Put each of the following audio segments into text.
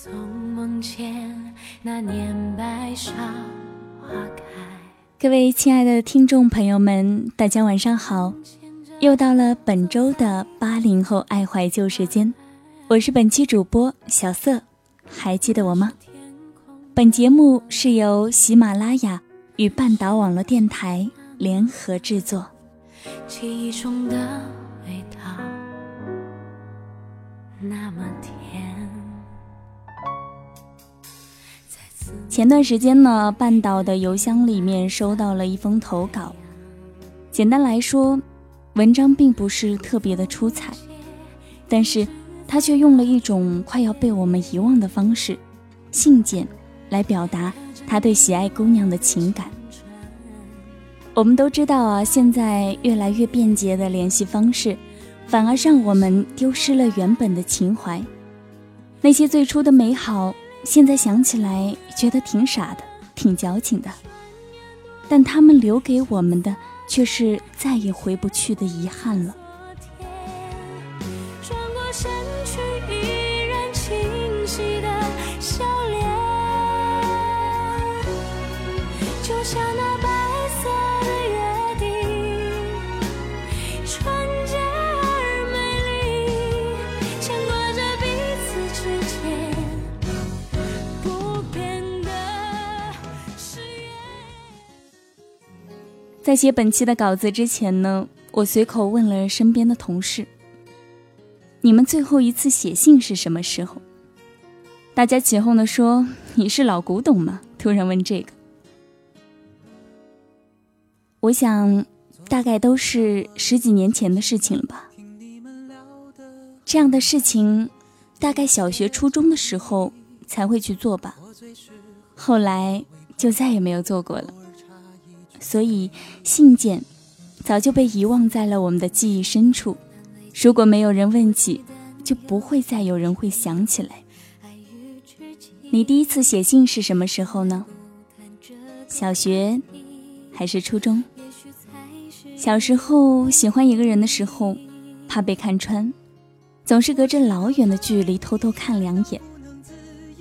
从梦见那年白芍花开。各位亲爱的听众朋友们，大家晚上好！又到了本周的八零后爱怀旧时间，我是本期主播小色，还记得我吗？本节目是由喜马拉雅与半岛网络电台联合制作。记忆中的味道那么甜。前段时间呢，半岛的邮箱里面收到了一封投稿。简单来说，文章并不是特别的出彩，但是他却用了一种快要被我们遗忘的方式——信件。来表达他对喜爱姑娘的情感。我们都知道啊，现在越来越便捷的联系方式，反而让我们丢失了原本的情怀。那些最初的美好，现在想起来觉得挺傻的，挺矫情的。但他们留给我们的，却是再也回不去的遗憾了。在写本期的稿子之前呢，我随口问了身边的同事：“你们最后一次写信是什么时候？”大家起哄的说：“你是老古董吗？”突然问这个，我想大概都是十几年前的事情了吧。这样的事情，大概小学、初中的时候才会去做吧，后来就再也没有做过了。所以，信件早就被遗忘在了我们的记忆深处。如果没有人问起，就不会再有人会想起来。你第一次写信是什么时候呢？小学还是初中？小时候喜欢一个人的时候，怕被看穿，总是隔着老远的距离偷偷看两眼，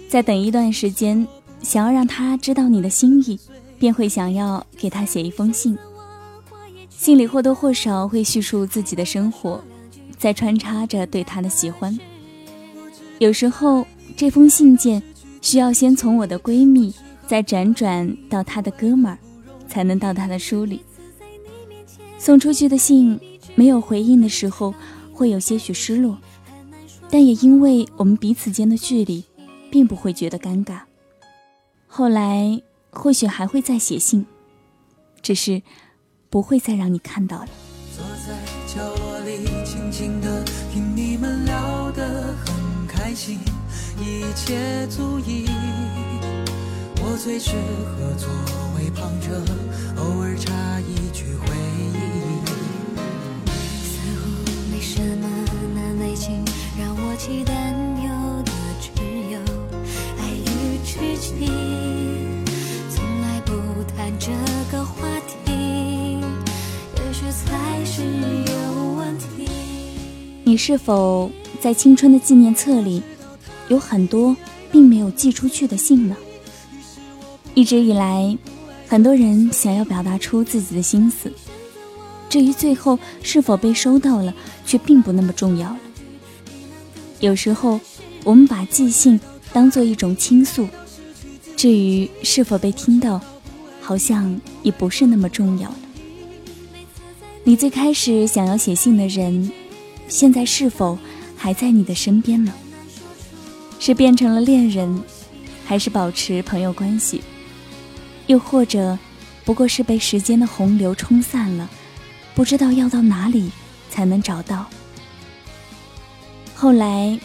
再等一段时间，想要让他知道你的心意。便会想要给他写一封信，信里或多或少会叙述自己的生活，再穿插着对他的喜欢。有时候这封信件需要先从我的闺蜜，再辗转到他的哥们儿，才能到他的书里。送出去的信没有回应的时候，会有些许失落，但也因为我们彼此间的距离，并不会觉得尴尬。后来。或许还会再写信，只是不会再让你看到了。坐在角落里，静静的听你们聊得很开心，一切足矣。我最适合作为旁者，偶尔插一句回忆。似乎没什么难为情，让我期待。有的只有爱与痴情。是否在青春的纪念册里有很多并没有寄出去的信呢？一直以来，很多人想要表达出自己的心思，至于最后是否被收到了，却并不那么重要了。有时候，我们把寄信当做一种倾诉，至于是否被听到。好像也不是那么重要了。你最开始想要写信的人，现在是否还在你的身边呢？是变成了恋人，还是保持朋友关系？又或者，不过是被时间的洪流冲散了，不知道要到哪里才能找到？后来，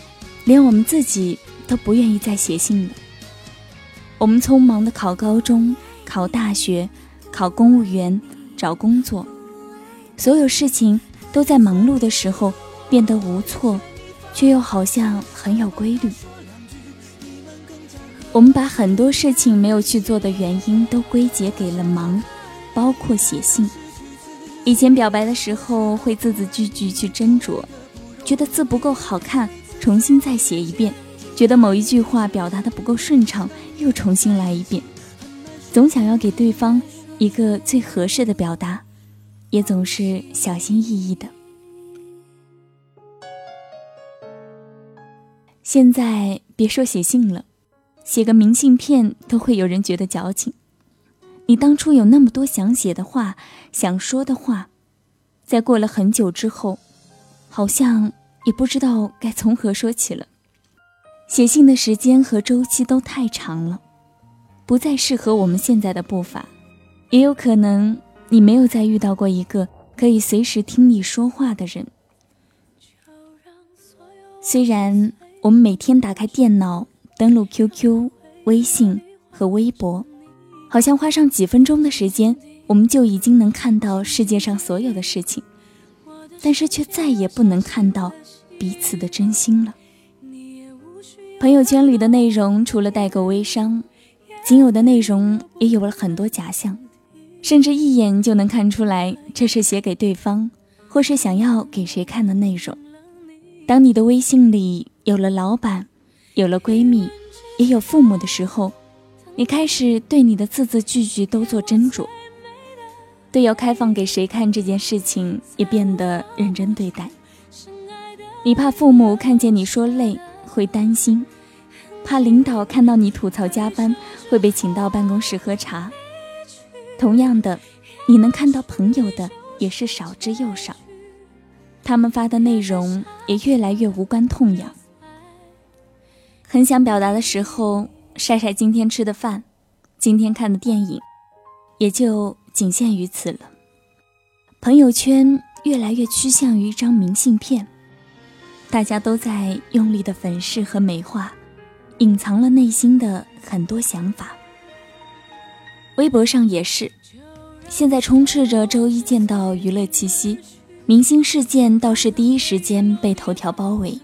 连我们自己都不愿意再写信了。我们匆忙的考高中。考大学，考公务员，找工作，所有事情都在忙碌的时候变得无措，却又好像很有规律。我们把很多事情没有去做的原因都归结给了忙，包括写信。以前表白的时候会字字句句去斟酌，觉得字不够好看，重新再写一遍，觉得某一句话表达的不够顺畅，又重新来一遍，总想要给对方一个最合适的表达，也总是小心翼翼的。现在别说写信了，写个明信片都会有人觉得矫情。你当初有那么多想写的话、想说的话，在过了很久之后，好像也不知道该从何说起了。写信的时间和周期都太长了，不再适合我们现在的步伐。也有可能你没有再遇到过一个可以随时听你说话的人。虽然我们每天打开电脑，登录 QQ、微信和微博。好像花上几分钟的时间，我们就已经能看到世界上所有的事情，但是却再也不能看到彼此的真心了。朋友圈里的内容除了带够微商，仅有的内容也有了很多假象，甚至一眼就能看出来这是写给对方，或是想要给谁看的内容。当你的微信里有了老板，有了闺蜜，也有父母的时候。你开始对你的字字句句都做斟酌，对要开放给谁看这件事情也变得认真对待。你怕父母看见你说累会担心，怕领导看到你吐槽加班会被请到办公室喝茶。同样的，你能看到朋友的也是少之又少，他们发的内容也越来越无关痛痒。很想表达的时候。晒晒今天吃的饭，今天看的电影，也就仅限于此了。朋友圈越来越趋向于一张明信片，大家都在用力的粉饰和美化，隐藏了内心的很多想法。微博上也是，现在充斥着周一见到娱乐气息，明星事件倒是第一时间被头条包围。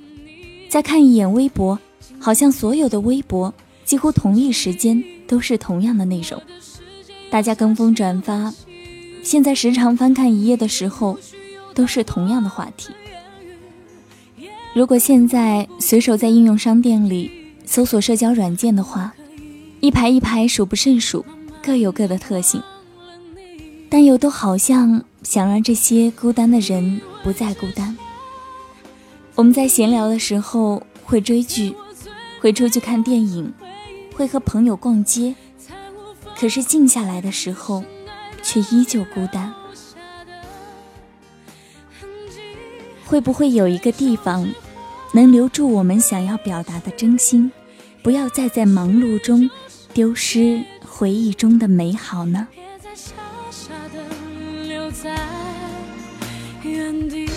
再看一眼微博，好像所有的微博。几乎同一时间都是同样的内容，大家跟风转发。现在时常翻看一页的时候，都是同样的话题。如果现在随手在应用商店里搜索社交软件的话，一排一排数不胜数，各有各的特性，但又都好像想让这些孤单的人不再孤单。我们在闲聊的时候会追剧，会出去看电影。会和朋友逛街，可是静下来的时候，却依旧孤单。会不会有一个地方，能留住我们想要表达的真心，不要再在忙碌中丢失回忆中的美好呢？别再傻傻的留在原地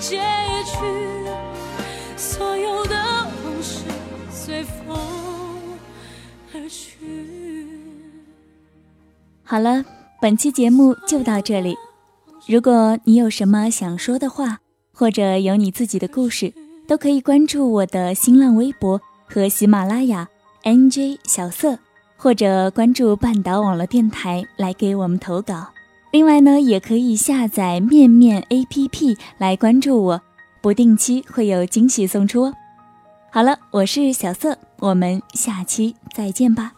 结局，所有的往事随风而去好了，本期节目就到这里。如果你有什么想说的话，或者有你自己的故事，都可以关注我的新浪微博和喜马拉雅 NJ 小色，或者关注半岛网络电台来给我们投稿。另外呢，也可以下载面面 APP 来关注我，不定期会有惊喜送出哦。好了，我是小色，我们下期再见吧。